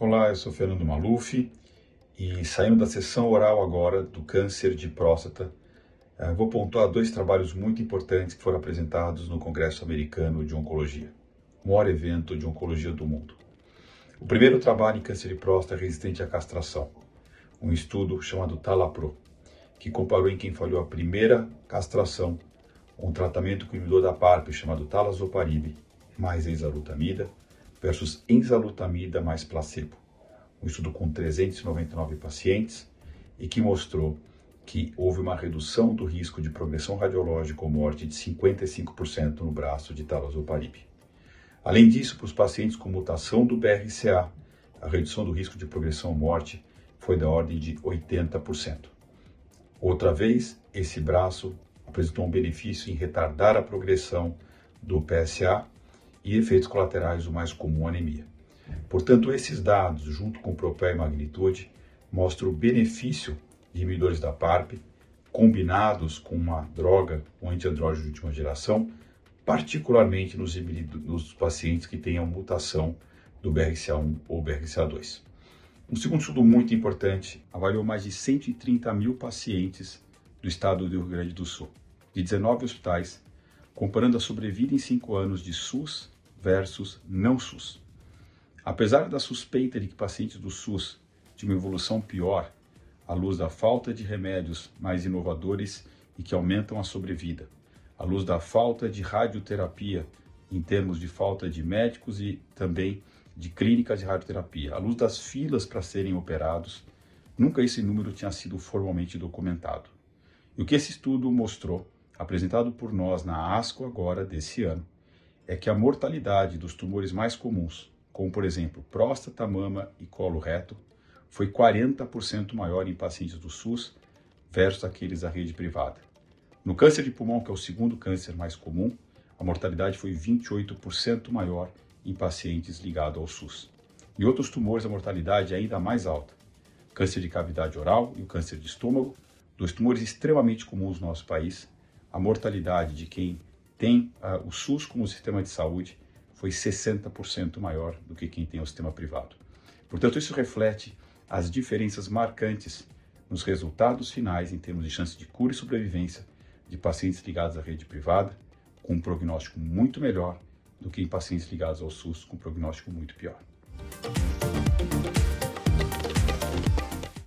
Olá, eu sou Fernando Maluf e saindo da sessão oral agora do câncer de próstata, eh, vou pontuar dois trabalhos muito importantes que foram apresentados no Congresso Americano de Oncologia, o maior evento de oncologia do mundo. O primeiro trabalho em câncer de próstata resistente à castração, um estudo chamado TALAPRO, que comparou em quem falhou a primeira castração um tratamento com inibidor da PARP chamado talazoparib mais enzalutamida versus enzalutamida mais placebo um estudo com 399 pacientes e que mostrou que houve uma redução do risco de progressão radiológica ou morte de 55% no braço de talazoparib. Além disso, para os pacientes com mutação do BRCA, a redução do risco de progressão ou morte foi da ordem de 80%. Outra vez, esse braço apresentou um benefício em retardar a progressão do PSA e efeitos colaterais, o mais comum, anemia. Portanto, esses dados, junto com o propé e magnitude, mostram o benefício de inibidores da PARP combinados com uma droga, um antiandrógeno de última geração, particularmente nos, nos pacientes que tenham mutação do BRCA1 ou BRCA2. Um segundo estudo muito importante avaliou mais de 130 mil pacientes do estado do Rio Grande do Sul, de 19 hospitais, comparando a sobrevida em 5 anos de SUS versus não SUS. Apesar da suspeita de que pacientes do SUS tinham evolução pior, à luz da falta de remédios mais inovadores e que aumentam a sobrevida, à luz da falta de radioterapia, em termos de falta de médicos e também de clínicas de radioterapia, à luz das filas para serem operados, nunca esse número tinha sido formalmente documentado. E o que esse estudo mostrou, apresentado por nós na ASCO agora desse ano, é que a mortalidade dos tumores mais comuns, como por exemplo próstata, mama e colo reto, foi 40% maior em pacientes do SUS versus aqueles da rede privada. No câncer de pulmão, que é o segundo câncer mais comum, a mortalidade foi 28% maior em pacientes ligados ao SUS. Em outros tumores, a mortalidade é ainda mais alta. Câncer de cavidade oral e o câncer de estômago, dois tumores extremamente comuns no nosso país, a mortalidade de quem tem uh, o SUS como sistema de saúde foi 60% maior do que quem tem o sistema privado. Portanto, isso reflete as diferenças marcantes nos resultados finais em termos de chance de cura e sobrevivência de pacientes ligados à rede privada, com um prognóstico muito melhor do que em pacientes ligados ao SUS com um prognóstico muito pior.